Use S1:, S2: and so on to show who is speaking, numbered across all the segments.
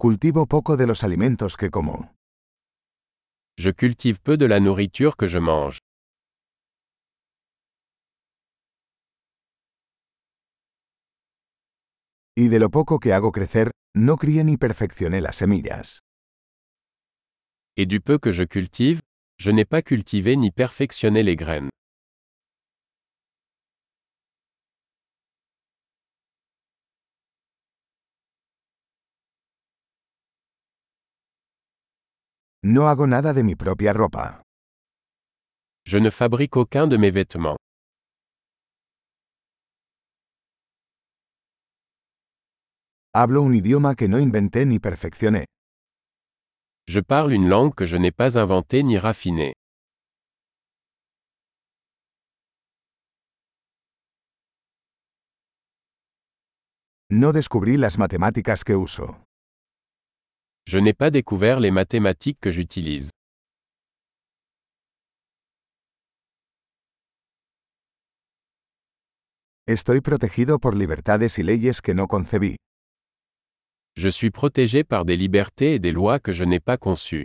S1: Cultivo poco de los alimentos que como.
S2: Je cultive peu de la nourriture que je mange.
S1: Y de lo poco que hago crecer, no crié ni perfeccioné las semillas.
S2: Et du peu que je cultive, je n'ai pas cultivé ni perfectionné les graines.
S1: No hago nada de mi propia ropa.
S2: Je ne fabrique aucun de mes vêtements.
S1: Hablo un idioma que no inventé ni perfeccioné.
S2: Je parle une langue que je n'ai pas inventée ni raffinée.
S1: No descubrí las matemáticas que uso.
S2: Je n'ai pas découvert les mathématiques que j'utilise.
S1: Estoy protegido por libertades y leyes que no concebí.
S2: Je suis protégé par des libertés et des lois que je n'ai pas conçues.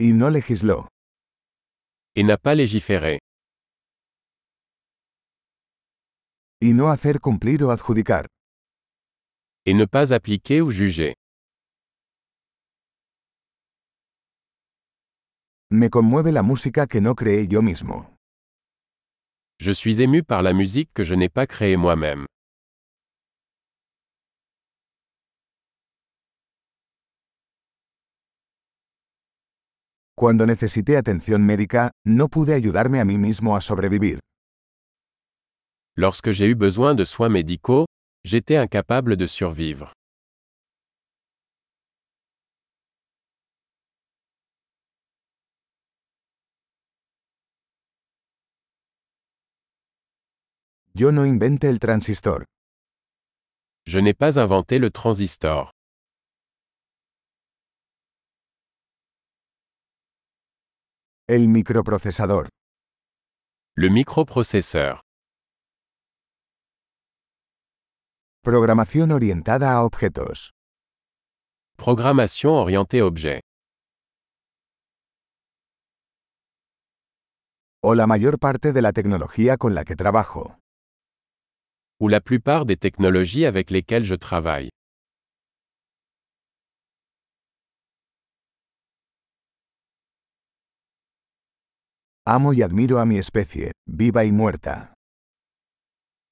S1: Y no legisló.
S2: Et n'a pas légiféré.
S1: Y no hacer cumplir o adjudicar.
S2: Et ne pas appliquer ou juger.
S1: Me conmueve la música que no creé yo mismo.
S2: Je suis ému par la musique que je n'ai pas créée moi-même.
S1: Cuando necesité atención médica, no pude ayudarme a mí mismo a sobrevivir.
S2: Lorsque j'ai eu besoin de soins médicaux, j'étais incapable de survivre.
S1: Yo no inventé el transistor.
S2: Je n'ai pas inventé le transistor.
S1: El microprocesador.
S2: Le microprocesseur.
S1: Programación orientada a objetos.
S2: Programmation orientée objet.
S1: O la mayor parte de la tecnología con la que trabajo.
S2: Ou la plupart des technologies avec lesquelles je travaille.
S1: Amo y admiro a mi especie, viva y muerta.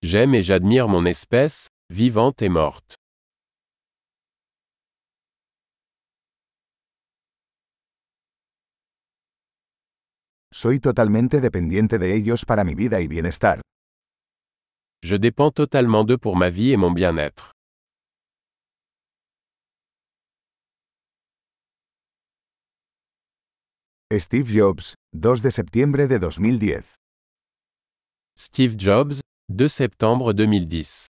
S2: J'aime et j'admire mon espèce, vivante et morte.
S1: Soy totalmente dependiente de ellos para mi vida y bienestar.
S2: Je dépends totalement d'eux pour ma vie et mon bien-être.
S1: Steve Jobs, 2 de septiembre de 2010.
S2: Steve Jobs, 2 septembre 2010.